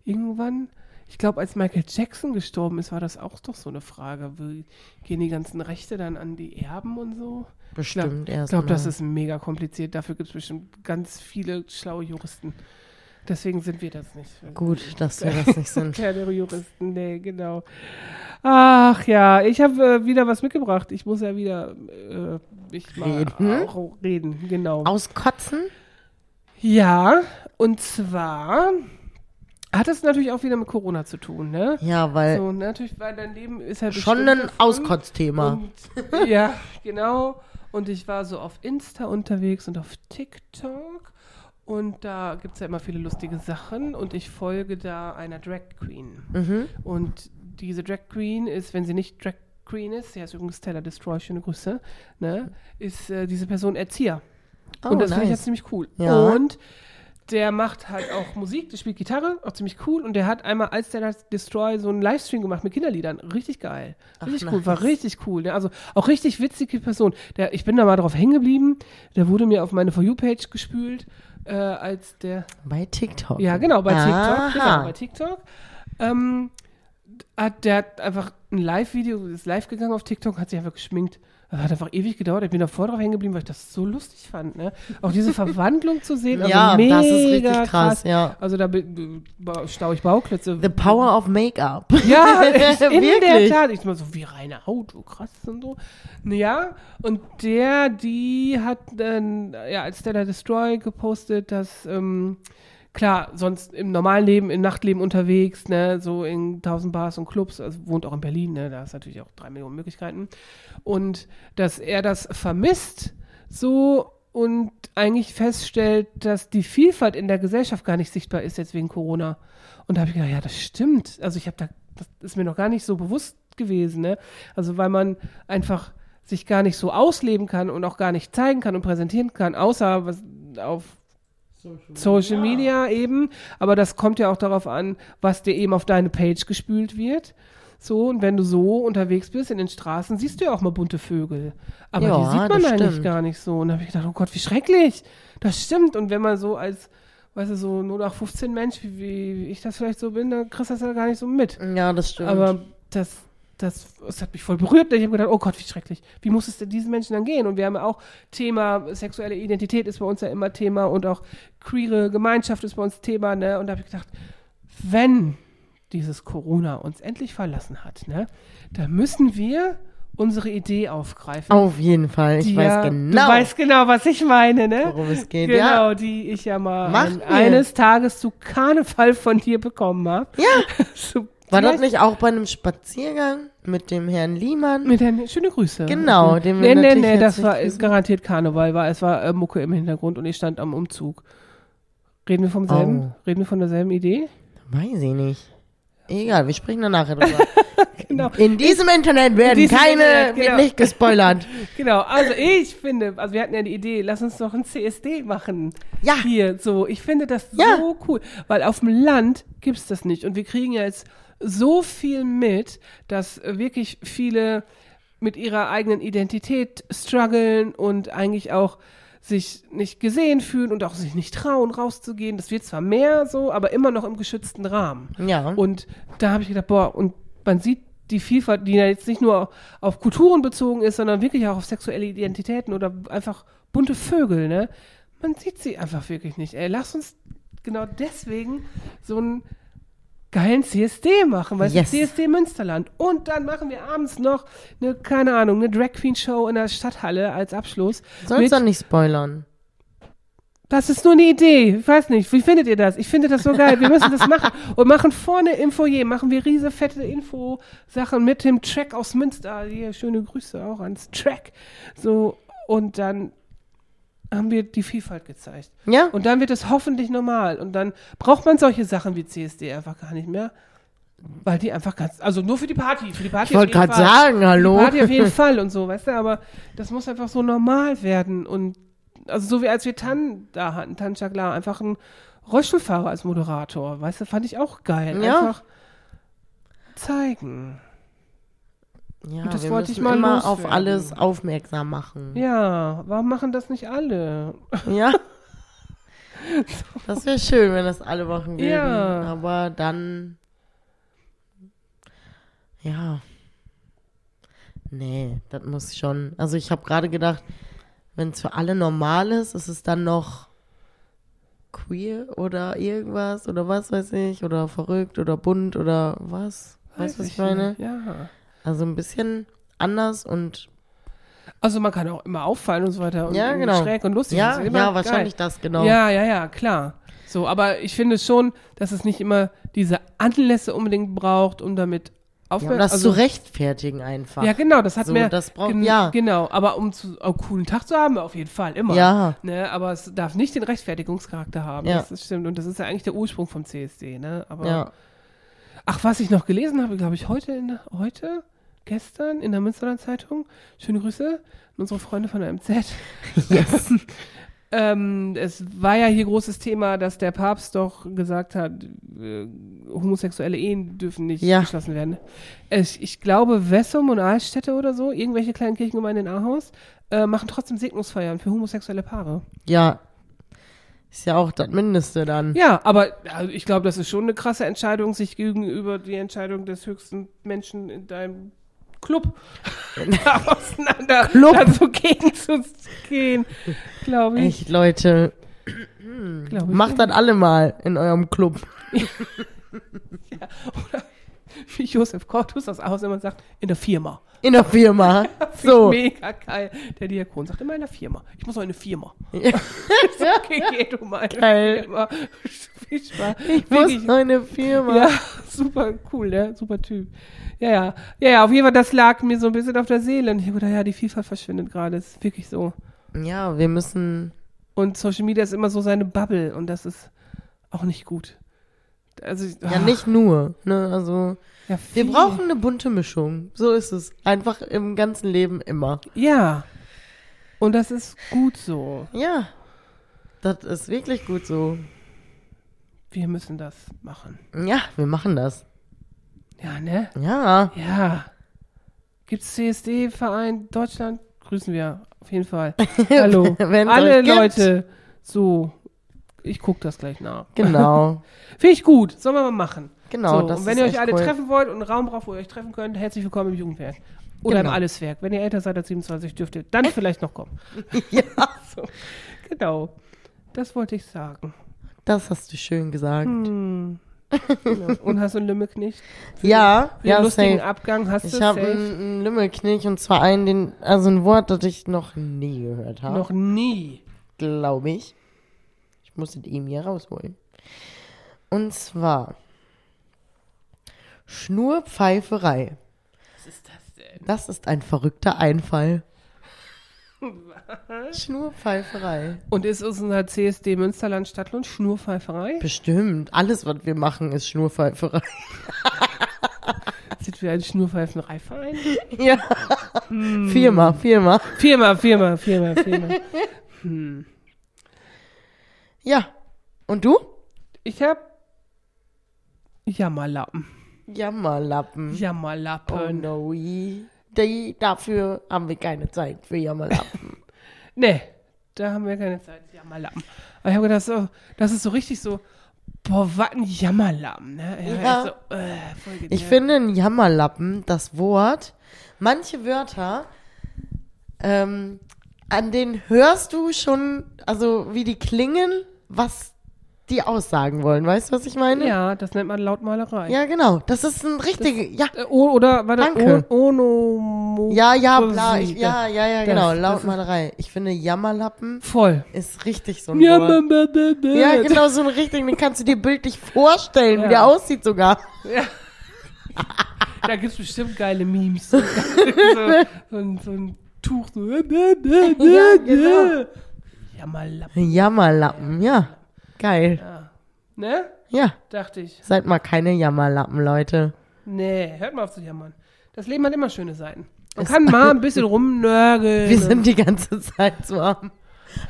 A: Irgendwann. Ich glaube, als Michael Jackson gestorben ist, war das auch doch so eine Frage. Wie gehen die ganzen Rechte dann an die Erben und so?
B: Bestimmt
A: Ich
B: erst.
A: glaube, das ist mega kompliziert. Dafür gibt es bestimmt ganz viele schlaue Juristen. Deswegen sind wir das nicht.
B: gut, dass wir *laughs* das nicht sind.
A: Kleine Juristen, nee, genau. Ach ja, ich habe äh, wieder was mitgebracht. Ich muss ja wieder äh, ich mal
B: Reden?
A: auch reden, genau.
B: Auskotzen?
A: Ja, und zwar hat es natürlich auch wieder mit Corona zu tun, ne?
B: Ja, weil
A: So, natürlich, weil dein Leben ist ja
B: schon ein. Auskotzthema. *laughs*
A: Ja, genau. Und ich war so auf Insta unterwegs und auf TikTok. Und da gibt es ja immer viele lustige Sachen. Und ich folge da einer Drag Queen.
B: Mhm.
A: Und diese Drag Queen ist, wenn sie nicht Drag Queen ist, sie heißt übrigens Stella Destroy, schöne Grüße, ne, ist äh, diese Person Erzieher.
B: Oh,
A: und das finde ich
B: nice.
A: jetzt ziemlich cool.
B: Ja.
A: Und der macht halt auch Musik, der spielt Gitarre, auch ziemlich cool. Und der hat einmal als Stella Destroy so einen Livestream gemacht mit Kinderliedern. Richtig geil. Richtig
B: Ach,
A: cool, war
B: nice.
A: richtig cool. Ne? Also auch richtig witzige Person. Der, ich bin da mal drauf hängen geblieben. Der wurde mir auf meine For You-Page gespült, äh, als der
B: Bei TikTok.
A: ja, genau, bei TikTok.
B: Aha.
A: Genau, bei TikTok. Ähm, hat, der hat einfach ein Live-Video, ist live gegangen auf TikTok, hat sich einfach geschminkt. Das hat einfach ewig gedauert. Ich bin davor drauf hängen geblieben, weil ich das so lustig fand. Ne? Auch diese Verwandlung zu sehen, also
B: Ja,
A: mega
B: das ist richtig krass, ja.
A: Also da be- be- stau ich Bauklötze.
B: The power of Make-up.
A: Ja, *laughs* in der. Tat. Ich mal so wie reine Haut, so krass und so. Ja, und der, die hat dann, ja, als Stella Destroy gepostet, dass, ähm, klar, sonst im normalen Leben, im Nachtleben unterwegs, ne, so in tausend Bars und Clubs, also wohnt auch in Berlin, ne, da ist natürlich auch drei Millionen Möglichkeiten. Und dass er das vermisst, so und eigentlich feststellt, dass die Vielfalt in der Gesellschaft gar nicht sichtbar ist jetzt wegen Corona. Und da habe ich gedacht, ja, das stimmt. Also ich habe da, das ist mir noch gar nicht so bewusst gewesen, ne? Also weil man einfach sich gar nicht so ausleben kann und auch gar nicht zeigen kann und präsentieren kann, außer was auf Social Media eben. Aber das kommt ja auch darauf an, was dir eben auf deine Page gespült wird. So, und wenn du so unterwegs bist in den Straßen, siehst du ja auch mal bunte Vögel. Aber
B: Ja,
A: die sieht man eigentlich
B: stimmt.
A: gar nicht so. Und da habe ich gedacht, oh Gott, wie schrecklich. Das stimmt. Und wenn man so als, weißt du, so nur nach 15 Mensch, wie, wie ich das vielleicht so bin, dann kriegst du das ja gar nicht so mit.
B: Ja, das stimmt.
A: Aber das, das, das hat mich voll berührt. Ich habe gedacht, oh Gott, wie schrecklich. Wie muss es denn diesen Menschen dann gehen? Und wir haben ja auch Thema, sexuelle Identität ist bei uns ja immer Thema und auch queere Gemeinschaft ist bei uns Thema, ne? Und da habe ich gedacht, wenn dieses Corona uns endlich verlassen hat, ne, dann müssen wir unsere Idee aufgreifen.
B: Auf jeden Fall. Ich weiß
A: ja,
B: genau,
A: Du weißt genau, was ich meine, ne?
B: worum es geht.
A: Genau,
B: Ja.
A: die ich ja mal eines Tages zu Karneval von dir bekommen habe.
B: ja. *laughs*
A: So,
B: War das nicht auch bei einem Spaziergang mit dem Herrn Liemann?
A: Mit der, schöne Grüße.
B: Genau,
A: den
B: wir
A: Nee, nee, nee, das war ist garantiert Karneval, war, es war äh, Mucke im Hintergrund und ich stand am Umzug. Reden wir vom selben?
B: Oh.
A: Reden wir von derselben Idee?
B: Weiß ich nicht. Egal, wir sprechen da nachher drüber. *laughs*
A: Genau.
B: In diesem Internet werden
A: diesem
B: keine,
A: Internet, genau.
B: wird nicht gespoilert. *laughs*
A: Genau, also ich finde, also wir hatten ja die Idee, lass uns doch ein CSD machen.
B: Ja.
A: Hier, so. Ich finde das
B: Ja.
A: so cool, weil auf dem Land gibt's das nicht. Und wir kriegen ja jetzt so viel mit, dass äh, wirklich viele mit ihrer eigenen Identität strugglen und eigentlich auch sich nicht gesehen fühlen und auch sich nicht trauen, rauszugehen. Das wird zwar mehr so, aber immer noch im geschützten Rahmen.
B: Ja.
A: Und da habe ich gedacht, boah, und man sieht die Vielfalt, die ja jetzt nicht nur auf Kulturen bezogen ist, sondern wirklich auch auf sexuelle Identitäten oder einfach bunte Vögel, ne? Man sieht sie einfach wirklich nicht. Ey, lass uns genau deswegen so einen geilen CSD machen, weißt
B: Yes.
A: du, CSD Münsterland. Und dann machen wir abends noch eine, keine Ahnung, eine Drag Queen Show in der Stadthalle als Abschluss.
B: Sollst doch nicht spoilern.
A: das ist nur eine Idee. Ich weiß nicht. Wie findet ihr das? Ich finde das so geil. Wir müssen das machen. *laughs* Und machen vorne im Foyer, machen wir riese fette Info-Sachen mit dem Track aus Münster. Hier, schöne Grüße auch ans Track. So, und dann haben wir die Vielfalt gezeigt.
B: Ja?
A: Und dann wird es hoffentlich normal. Und dann braucht man solche Sachen wie CSD einfach gar nicht mehr. Weil die einfach ganz, also nur für die Party, für die Party
B: Ich wollte gerade sagen, hallo.
A: Die Party auf jeden Fall und so, weißt du, aber das muss einfach so normal werden und also so wie als wir Tan da hatten, Tan Chaglar, einfach ein Rollstuhlfahrer als Moderator, weißt du, fand ich auch geil.
B: Ja.
A: Einfach zeigen.
B: Ja,
A: Und das
B: wir
A: wollte ich mal
B: immer
A: loswerden.
B: auf alles aufmerksam machen.
A: Ja, warum machen das nicht alle? *laughs*
B: Ja. *laughs* Das wäre schön, wenn das alle machen würden.
A: Ja.
B: Aber dann. Ja. Nee, das muss schon. Also ich habe gerade gedacht, wenn es für alle normal ist, ist es dann noch queer oder irgendwas oder was weiß ich oder verrückt oder bunt oder was? Weißt du, was ich meine?
A: nicht. Ja.
B: Also ein bisschen anders und
A: Also man kann auch immer auffallen und so weiter und,
B: Ja,
A: und
B: genau.
A: schräg und lustig.
B: ja,
A: ist immer
B: ja,
A: geil.
B: wahrscheinlich das genau.
A: Ja, ja, ja, klar. So, aber ich finde schon, dass es nicht immer diese Anlässe unbedingt braucht, um damit
B: Ja,
A: aufzuhören.
B: um das
A: also,
B: zu rechtfertigen einfach.
A: Ja, genau, das hat
B: So,
A: mehr.
B: das braucht-
A: gen-
B: ja.
A: Genau, aber um zu, einen coolen Tag zu haben, auf jeden Fall, immer.
B: Ja.
A: Ne, aber es darf nicht den Rechtfertigungscharakter haben.
B: Ja.
A: Das stimmt. Und das ist ja eigentlich der Ursprung vom CSD, ne? Aber,
B: Ja.
A: Ach, was ich noch gelesen habe, glaube ich, heute, in, der- heute, gestern in der Münsterland Zeitung. Schöne Grüße an unsere Freunde von der MZ.
B: Yes. *laughs*
A: Ähm, es war ja hier großes Thema, dass der Papst doch gesagt hat, äh, homosexuelle Ehen dürfen nicht
B: Ja.
A: geschlossen werden. Ich, ich glaube, Wessum und Altstädte oder so, irgendwelche kleinen Kirchengemeinden in Ahaus, äh, machen trotzdem Segnungsfeiern für homosexuelle Paare.
B: ja. Ist ja auch das Mindeste dann.
A: Ja, aber also ich glaube, das ist schon eine krasse Entscheidung, sich gegenüber die Entscheidung des höchsten Menschen in deinem *laughs* *laughs* Club da auseinander
B: Club?
A: dazu gegenzugehen, glaube ich.
B: Echt, Leute.
A: Glaub ich.
B: Macht das alle mal in eurem Club. *laughs* *laughs*
A: wie Josef Kortus das aus immer sagt, in der Firma.
B: In der Firma. *laughs* So.
A: Mega geil. Der Diakon sagt immer in der Firma. Ich muss auch in eine Firma. *laughs* Okay, geh du mal in
B: Geil.
A: eine Firma. Viel Spaß.
B: Ich
A: Wirklich.
B: muss eine Firma.
A: Ja, super cool, ne? Super Typ. Ja, ja. Ja, ja, auf jeden Fall, das lag mir so ein bisschen auf der Seele. Und ich habe gedacht, ja, die Vielfalt verschwindet gerade. Ist wirklich so.
B: Ja, wir müssen.
A: Und Social Media ist immer so seine Bubble. Und das ist auch nicht gut. Also,
B: Ja,
A: ah,
B: nicht nur. Ne? Also,
A: ja,
B: wir brauchen eine bunte Mischung. So ist es. Einfach im ganzen Leben immer.
A: Ja. Und das ist gut so.
B: Ja. Das ist wirklich gut so.
A: Wir müssen das machen.
B: Ja, wir machen das.
A: Ja, ne?
B: Ja.
A: Ja. Gibt's CSD-Verein Deutschland? Grüßen wir auf jeden Fall. *laughs* Hallo. Alle
B: euch gibt.
A: Leute. So. Ich guck das gleich nach.
B: Genau. *laughs*
A: Finde ich gut. Sollen wir mal machen.
B: Genau,
A: So,
B: das
A: und wenn
B: ist
A: ihr euch alle
B: cool.
A: treffen wollt und einen Raum braucht, wo ihr euch treffen könnt, herzlich willkommen im Jugendwerk. Oder
B: Genau.
A: im Alleswerk. Wenn ihr älter seid als 27, dürft ihr dann vielleicht noch kommen. *laughs* *laughs*
B: ja.
A: So. Genau. Das wollte ich sagen.
B: Das hast du schön gesagt.
A: Hm. Genau. Und hast du einen Lümmelknecht?
B: Ja,
A: Für den
B: ja,
A: lustigen
B: safe.
A: Abgang hast
B: Ich
A: du
B: habe
A: safe
B: einen, einen Lümmelknich und zwar einen, den, also ein Wort, das ich noch nie gehört habe.
A: noch nie.
B: glaube ich. Ich muss es eben hier rausholen. Und zwar Schnurpfeiferei.
A: Was ist das denn?
B: Das ist ein verrückter Einfall. Schnurpfeiferei.
A: Und ist unser CSD Münsterland Stadtlohn Schnurpfeiferei?
B: Bestimmt. Alles, was wir machen, ist Schnurpfeiferei. *laughs*
A: Sind wir ein Schnurpfeifenreiverein?
B: ja. Firma, Firma.
A: Firma, Firma, Firma, Firma.
B: Ja. Und du?
A: Ich hab Jammerlappen.
B: Jammerlappen. Oh
A: Jammerlappen.
B: no. Die, dafür haben wir keine Zeit für Jammerlappen. *laughs*
A: Nee, da haben wir keine Zeit. Jammerlappen. Aber ich habe gedacht, so, das ist so richtig so, boah, was ein Jammerlappen, ne?
B: Ja.
A: ist So, äh,
B: Ich finde ein Jammerlappen, das Wort, manche Wörter, ähm, an denen hörst du schon, also wie die klingen, was die aussagen wollen. Weißt du, was ich meine?
A: Ja, das nennt man Lautmalerei.
B: Ja, genau. Das ist ein richtiger, ja,
A: Äh, o- oder, warte,
B: Danke.
A: o- Onomo.
B: ja, ja,
A: so
B: bla, ich, ja, ja, ja,
A: das-
B: genau, Lautmalerei. Ich finde Jammerlappen
A: Voll.
B: ist richtig so ein
A: Ja,
B: Wort. Ja, genau, so ein richtig, den kannst du dir bildlich vorstellen,
A: Ja.
B: wie der aussieht sogar.
A: Da gibt's bestimmt geile Memes. *laughs* so, so, ein, so ein Tuch, so. Ja,
B: genau.
A: Jammerlappen.
B: Jammerlappen, ja. Geil.
A: Ne?
B: Ja,
A: Dachte ich.
B: seid mal keine Jammerlappen, Leute.
A: Nee, hört mal auf zu jammern. Das Leben hat immer schöne Seiten. Man kann *laughs* mal ein bisschen rumnörgeln.
B: Wir sind die ganze Zeit so am.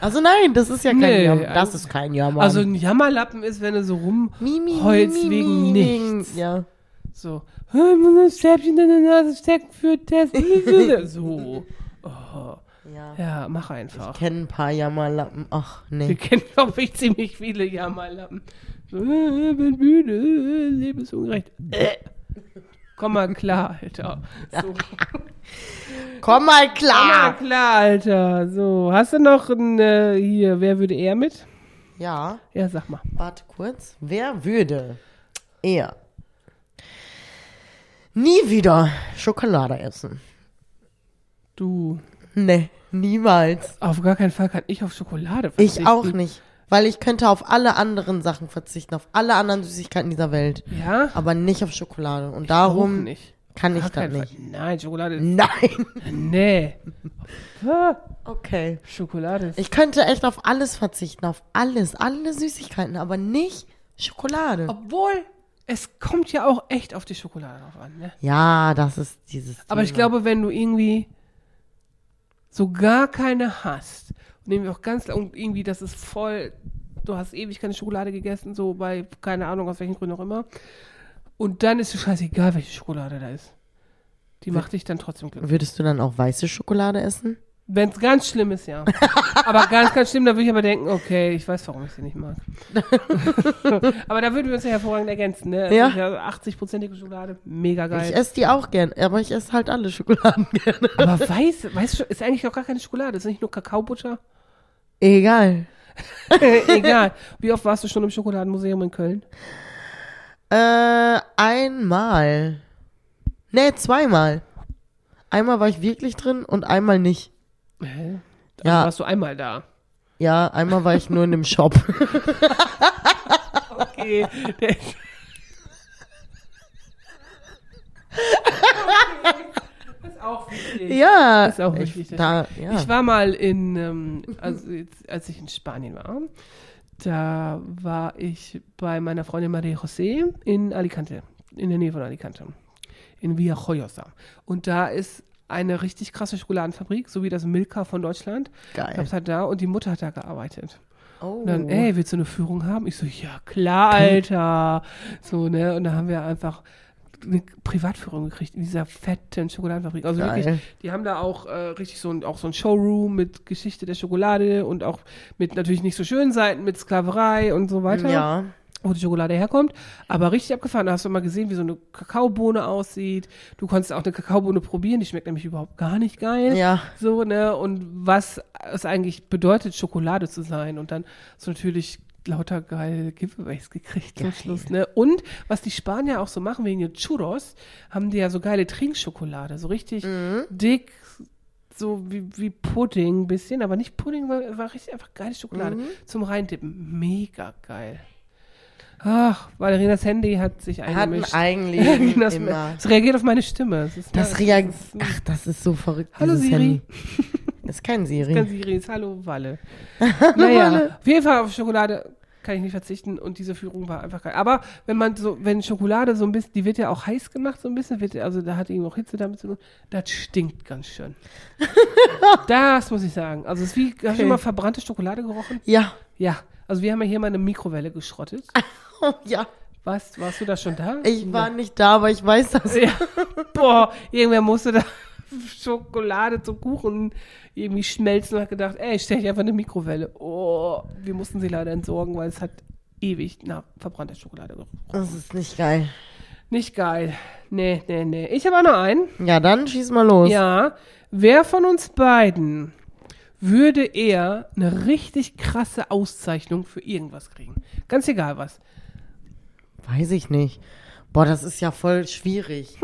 B: Also nein, das ist ja kein
A: Nee,
B: Jammer. Das
A: also-
B: ist kein Jammer.
A: also ein Jammerlappen ist, wenn du so
B: mi,
A: wegen nichts.
B: Ja.
A: So, "Hä, ich muss ein Stäbchen in der Nase stecken für Test. *laughs* so. Oh.
B: Ja.
A: Ja, mach
B: Ich
A: einfach.
B: kenne ein paar Jammerlappen. Ach,
A: Wir
B: nee.
A: kennen, glaube ich, ziemlich viele Jammerlappen. So, äh, bin müde, äh, Leben ist ungerecht. Äh. Komm mal klar, Alter. So.
B: Komm *laughs* mal
A: Komm mal
B: klar.
A: klar, Alter. So, hast du noch ein, äh, hier, wer würde er mit?
B: Ja,
A: Ja, sag mal.
B: warte kurz. Wer würde eher nie wieder Schokolade essen?
A: Du,
B: Nee, niemals.
A: auf gar keinen Fall kann ich auf Schokolade
B: Ich
A: verzichten.
B: auch nicht. Weil ich könnte auf alle anderen Sachen verzichten, auf alle anderen Süßigkeiten dieser Welt.
A: Ja?
B: Aber nicht auf Schokolade. Und
A: Auch
B: darum
A: nicht.
B: kann ich das nicht.
A: Fall. Nein, Schokolade ist.
B: Nein.
A: Nee. *laughs*
B: Okay.
A: Schokolade ist.
B: Ich könnte echt auf alles verzichten, auf alles, alle Süßigkeiten, aber nicht Schokolade.
A: Obwohl, Es kommt ja auch echt auf die Schokolade drauf an, ne?
B: Ja, das ist dieses.
A: Aber ich glaube, wenn du irgendwie so gar keine hast und irgendwie auch ganz und irgendwie das ist voll, du hast ewig keine Schokolade gegessen, so bei keine Ahnung aus welchen Gründen auch immer, und dann ist es scheißegal, welche Schokolade da ist. Die macht dich dann trotzdem glücklich.
B: Würdest du dann auch weiße Schokolade essen?
A: Wenn es ganz schlimm ist, ja. *laughs* aber ganz, ganz schlimm, da würde ich aber denken, okay, ich weiß, warum ich sie nicht mag. *laughs* aber da würden wir uns ja hervorragend ergänzen, ne?
B: Ja.
A: ja 80-prozentige Schokolade, mega geil.
B: Ich esse die auch gern, aber ich esse halt alle Schokoladen gerne.
A: aber weiß, weißt du, ist eigentlich auch gar keine Schokolade, ist nicht nur Kakaobutter.
B: Egal. *laughs*
A: Egal. Wie oft warst du schon im Schokoladenmuseum in Köln?
B: Äh, einmal. Nee, zweimal. Einmal war ich wirklich drin und einmal nicht.
A: Hä? Also
B: Ja.
A: warst du einmal da.
B: Ja, einmal war ich nur in dem Shop. *laughs*
A: Okay. Ist auch wichtig.
B: ja.
A: Ist auch
B: ich,
A: wichtig,
B: da, ja.
A: Ich war mal in, ähm, also jetzt, als ich in Spanien war, da war ich bei meiner Freundin Maria José in Alicante, in der Nähe von Alicante, in Villajoyosa. Und da ist eine richtig krasse Schokoladenfabrik, so wie das Milka von Deutschland.
B: Geil.
A: Gab's halt da und die Mutter hat da gearbeitet.
B: oh.
A: Und dann, ey, willst du eine Führung haben? Ich so, ja klar, Alter. So, ne? Und da haben wir einfach eine Privatführung gekriegt in dieser fetten Schokoladenfabrik. Also
B: Geil.
A: wirklich, die haben da auch äh, richtig so ein, auch so ein Showroom mit Geschichte der Schokolade und auch mit natürlich nicht so schönen Seiten, mit Sklaverei und so weiter
B: Ja.
A: Wo die Schokolade herkommt. Aber richtig abgefahren. Da hast du mal gesehen, wie so eine Kakaobohne aussieht. Du konntest auch eine Kakaobohne probieren. Die schmeckt nämlich überhaupt gar nicht geil.
B: Ja.
A: So, ne? Und was es eigentlich bedeutet, Schokolade zu sein. Und dann so natürlich lauter geile Giveaways gekriegt zum Schluss, ne? Und was die Spanier auch so machen wegen den Churros, haben die ja so geile Trinkschokolade. So richtig dick, so wie, wie Pudding ein bisschen, aber nicht Pudding, war, war richtig einfach geile Schokolade zum Reintippen. Mega geil. Ach, Valerinas Handy hat sich
B: Hat ein
A: eingemischt. *laughs* Das,
B: immer.
A: das reagiert auf meine Stimme. Das, ist,
B: Das reagiert. Ach, das ist so verrückt.
A: Hallo, Siri.
B: Handy. Das *laughs* ist kein Siri.
A: Ganz Siris, hallo Walle. *laughs* naja, auf jeden Fall auf Schokolade kann ich nicht verzichten und diese Führung war einfach geil. Aber wenn man so, wenn Schokolade so ein bisschen, die wird ja auch heiß gemacht so ein bisschen, wird, also da hat irgendwie auch Hitze damit zu tun, das stinkt ganz schön. das muss ich sagen. Also es ist wie, hast du
B: Okay.
A: mal verbrannte Schokolade gerochen?
B: Ja.
A: Ja. Also wir haben ja hier mal eine Mikrowelle geschrottet. *laughs*
B: ja.
A: Warst, warst du da schon da?
B: Ich war nicht da, aber ich weiß das.
A: Ja. Boah, irgendwer musste da *laughs* Schokolade zum Kuchen irgendwie schmelzen und hat gedacht, ey, stell ich einfach eine Mikrowelle. Oh, wir mussten sie leider entsorgen, weil es hat ewig nach verbrannter Schokolade gerochen.
B: Das ist nicht geil.
A: Nicht geil. Nee, nee, nee. Ich habe auch noch einen.
B: Ja, dann schieß mal los.
A: Ja. Wer von uns beiden würde eher eine richtig krasse Auszeichnung für irgendwas kriegen? Ganz egal was.
B: Weiß ich nicht. Boah, das ist ja voll schwierig.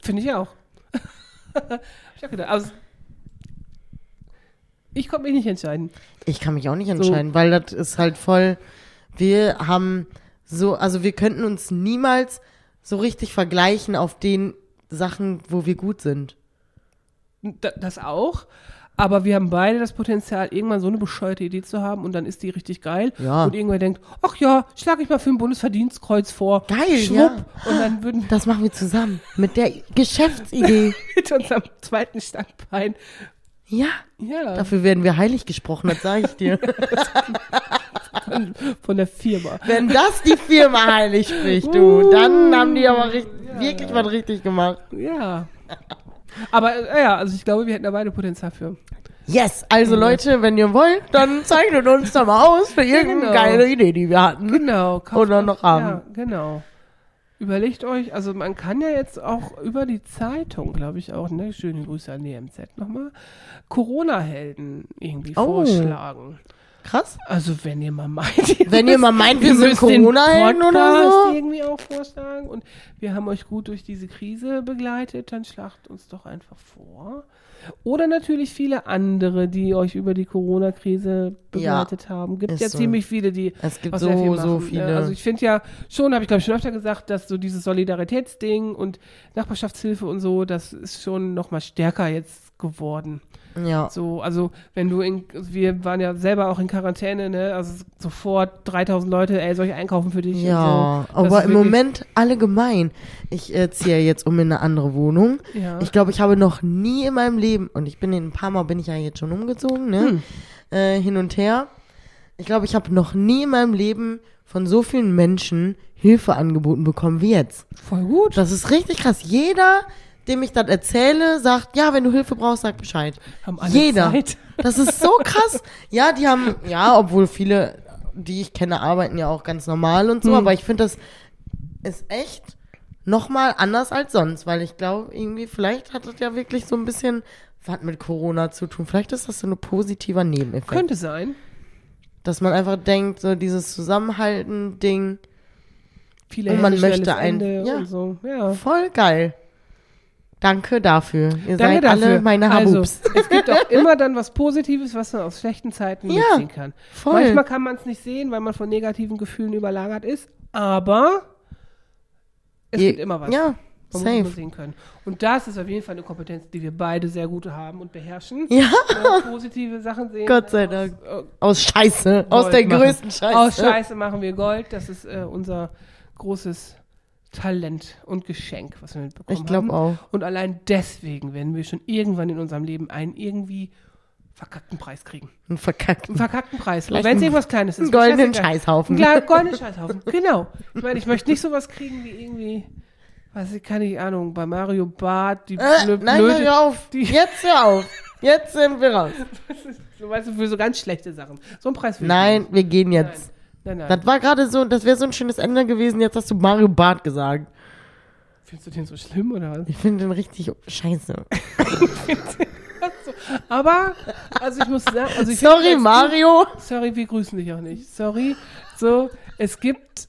A: Finde ich auch. *laughs* Ich auch gedacht. Also, ich konnte mich nicht entscheiden.
B: Ich kann mich auch nicht entscheiden, weil das ist halt voll. Wir haben so, also wir könnten uns niemals so richtig vergleichen auf den Sachen, wo wir gut sind.
A: Da, das auch. Aber wir haben beide das Potenzial, irgendwann so eine bescheuerte Idee zu haben und dann ist die richtig geil.
B: Ja.
A: Und irgendwer denkt, ach ja, schlag ich mal für ein Bundesverdienstkreuz vor.
B: Geil,
A: Schwupp.
B: ja.
A: Und dann würden *laughs*
B: Das machen wir zusammen mit der Geschäftsidee. *laughs*
A: mit unserem zweiten Standbein,
B: ja,
A: ja,
B: dafür werden wir heilig gesprochen, das sage ich dir. *laughs*
A: von, der Firma.
B: Wenn das die Firma heilig spricht, du, dann haben die aber richtig, wirklich was richtig gemacht.
A: Ja. Aber äh, ja, also ich glaube, wir hätten da beide Potenzial für.
B: Yes, also Leute, wenn ihr wollt, dann *laughs* zeichnet uns da mal aus für irgendeine
A: Genau.
B: geile Idee, die wir hatten.
A: Genau. kauft
B: Oder noch haben.
A: Ja, genau. Überlegt euch, also man kann ja jetzt auch über die Zeitung, glaube ich auch, ne, schöne Grüße an die MZ nochmal, Corona-Helden irgendwie
B: Oh.
A: vorschlagen.
B: Krass.
A: Also wenn ihr mal meint, ihr
B: Wenn ihr mal meint, wir sind
A: müsst den
B: Corona-Helden oder so.
A: irgendwie auch vorschlagen und wir haben euch gut durch diese Krise begleitet, dann schlagt uns doch einfach vor. Oder natürlich viele andere, die euch über die Corona-Krise begleitet haben. Gibt ja
B: so.
A: ziemlich viele, die
B: Es gibt so,
A: sehr viel
B: so viele.
A: Also ich finde ja schon, habe ich glaube ich schon öfter gesagt, dass so dieses Solidaritätsding und Nachbarschaftshilfe und so, das ist schon noch mal stärker jetzt geworden.
B: Ja.
A: So, also wenn du in, wir waren ja selber auch in Quarantäne, ne? Also sofort 3000 Leute, ey, soll ich einkaufen für dich?
B: Ja,
A: so.
B: Aber im Moment allgemein. Ich äh, ziehe jetzt um in eine andere Wohnung.
A: Ja.
B: Ich glaube, ich habe noch nie in meinem Leben, und ich bin in ein paar Mal bin ich ja jetzt schon umgezogen, ne?
A: Hm.
B: Äh, hin und her. Ich glaube, ich habe noch nie in meinem Leben von so vielen Menschen Hilfe angeboten bekommen wie jetzt.
A: Voll gut.
B: Das ist richtig krass. Jeder, dem ich das erzähle, sagt, ja, wenn du Hilfe brauchst, sag Bescheid.
A: Haben alle
B: Jeder.
A: Zeit. *laughs*
B: Das ist so krass. ja, die haben, ja, obwohl viele, die ich kenne, arbeiten ja auch ganz normal und so,
A: Hm.
B: aber ich finde, das ist echt nochmal anders als sonst, weil ich glaube, irgendwie, vielleicht hat das ja wirklich so ein bisschen was mit Corona zu tun. Vielleicht ist das so ein positiver Nebeneffekt.
A: Könnte sein.
B: Dass man einfach denkt, so dieses Zusammenhalten-Ding,
A: Viele
B: Und man möchte ein-
A: Ende
B: ja.
A: und so. Ja.
B: voll geil. Danke dafür. Ihr
A: Danke
B: seid
A: dafür.
B: alle meine
A: also,
B: Habubs. *laughs*
A: es gibt auch *laughs* immer dann was Positives, was man aus schlechten Zeiten
B: Ja,
A: mitziehen kann.
B: voll.
A: Manchmal kann man es nicht sehen, weil man von negativen Gefühlen überlagert ist, aber es
B: Je-
A: gibt immer was.
B: Ja,
A: Man muss
B: safe.
A: immer sehen können. Und das ist auf jeden Fall eine Kompetenz, die wir beide sehr gut haben und beherrschen. *laughs*
B: Ja,
A: Äh, positive Sachen sehen.
B: Gott sei
A: aus,
B: Dank.
A: äh,
B: Aus Scheiße. aus
A: Gold
B: der
A: machen.
B: größten Scheiße.
A: Aus Scheiße machen wir Gold. Das ist äh, unser großes Talent und Geschenk, was wir mitbekommen
B: Ich glaube
A: haben.
B: auch.
A: Und allein deswegen werden wir schon irgendwann in unserem Leben einen irgendwie verkackten Preis kriegen.
B: Ein verkackten.
A: Einen verkackten Preis. Wenn es irgendwas Kleines ist.
B: einen goldenen. Scheißhaufen.
A: Einen klar- goldenen Scheißhaufen. genau. Ich meine, ich möchte nicht sowas kriegen wie irgendwie, weiß ich, keine Ahnung, bei Mario Barth, die
B: Äh,
A: blö-
B: nein,
A: blöde,
B: hör auf.
A: die-
B: Jetzt hör auf. Jetzt sind wir raus. *laughs*
A: so, weißt du, für so ganz schlechte Sachen. So ein Preis
B: Nein, wir gehen jetzt.
A: Nein, nein.
B: Das war gerade so, das wäre so ein schönes Ende gewesen. Jetzt hast du Mario Barth gesagt.
A: Findest du den so schlimm oder was?
B: Ich finde den richtig scheiße. *laughs*
A: Aber, also ich muss sagen, also ich
B: Sorry, Mario.
A: Sorry, wir grüßen dich auch nicht. Sorry. So, es gibt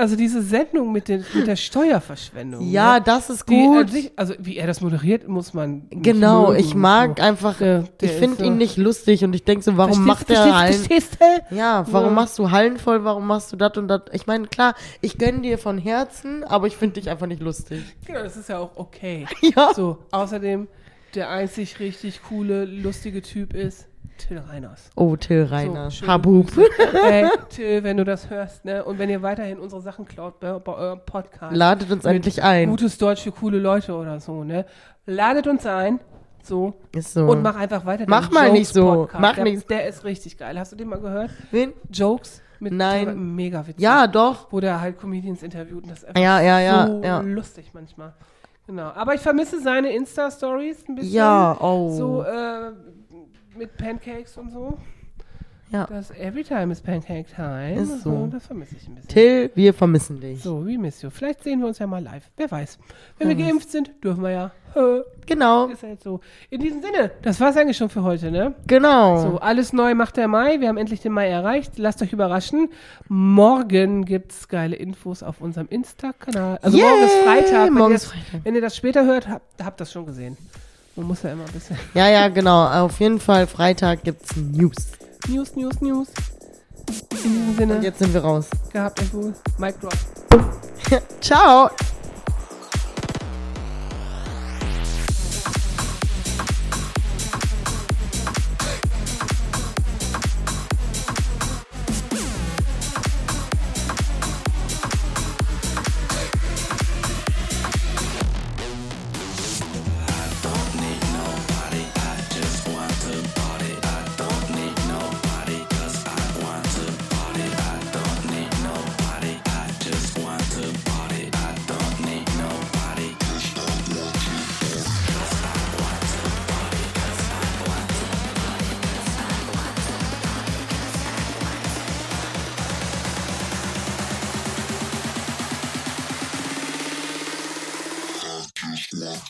A: also diese Sendung mit, den, mit der Steuerverschwendung.
B: Ja,
A: ne?
B: das ist
A: Die
B: gut.
A: sich, also wie er das moderiert, muss man.
B: Genau,
A: mögen
B: ich mag
A: so.
B: einfach,
A: Ja,
B: ich finde
A: so-
B: ihn nicht lustig und ich denke so, warum
A: Verstehst
B: macht er Hallen?
A: verstehst, du?
B: Ja, warum
A: Ja.
B: machst du Hallen voll, warum machst du das und das? Ich meine, klar, ich gönne dir von Herzen, aber ich finde dich einfach nicht lustig.
A: Genau, das ist ja auch okay. *laughs*
B: Ja.
A: So, außerdem, der einzig richtig coole, lustige Typ ist Till Reiners.
B: Oh, Till
A: So,
B: Reiner,
A: schöne
B: Habub. *laughs*
A: Hey, Till, wenn du das hörst, ne? Und wenn ihr weiterhin unsere Sachen klaut bei, bei eurem Podcast.
B: Ladet uns endlich ein.
A: Gutes Deutsch für coole Leute oder so, ne? Ladet uns ein. So.
B: Ist so.
A: Und mach einfach weiter.
B: Mach mal nicht so.
A: Jokes-Podcast.
B: Mach
A: der,
B: nicht-
A: Der ist richtig geil. Hast du den mal gehört?
B: Wen?
A: Jokes mit
B: Nein.
A: Till- mega witzig.
B: Ja, doch.
A: Wo der halt Comedians interviewt und das ist einfach
B: Ja, ja, ja,
A: so
B: ja.
A: lustig manchmal. Genau. Aber ich vermisse seine Insta-Stories ein bisschen.
B: Ja, oh.
A: So, äh, mit Pancakes und so.
B: Ja.
A: Das Every Time is Pancake Time.
B: Ist
A: und
B: so.
A: Das vermisse ich ein bisschen.
B: Till, wir vermissen dich.
A: So, wie miss you. Vielleicht sehen wir uns ja mal live. Wer weiß. Wenn wir geimpft sind, dürfen wir ja.
B: Genau,
A: Ist halt so. In diesem Sinne, das war's eigentlich schon für heute, ne?
B: genau.
A: So, alles neu macht der Mai. Wir haben endlich den Mai erreicht. Lasst euch überraschen. Morgen gibt's geile Infos auf unserem Insta-Kanal. Also
B: Yay!
A: morgen ist Freitag. Wenn,
B: Morgen
A: ihr
B: ist
A: das,
B: Freitag.
A: wenn ihr das später hört, habt, habt das schon gesehen. Man muss ja immer ein bisschen.
B: Ja, ja, genau. Auf jeden Fall, Freitag gibt's News.
A: News, News, News. In diesem Sinne,
B: Und jetzt sind wir raus.
A: gehabt euch wohl. Mic drop. *laughs*
B: Ciao.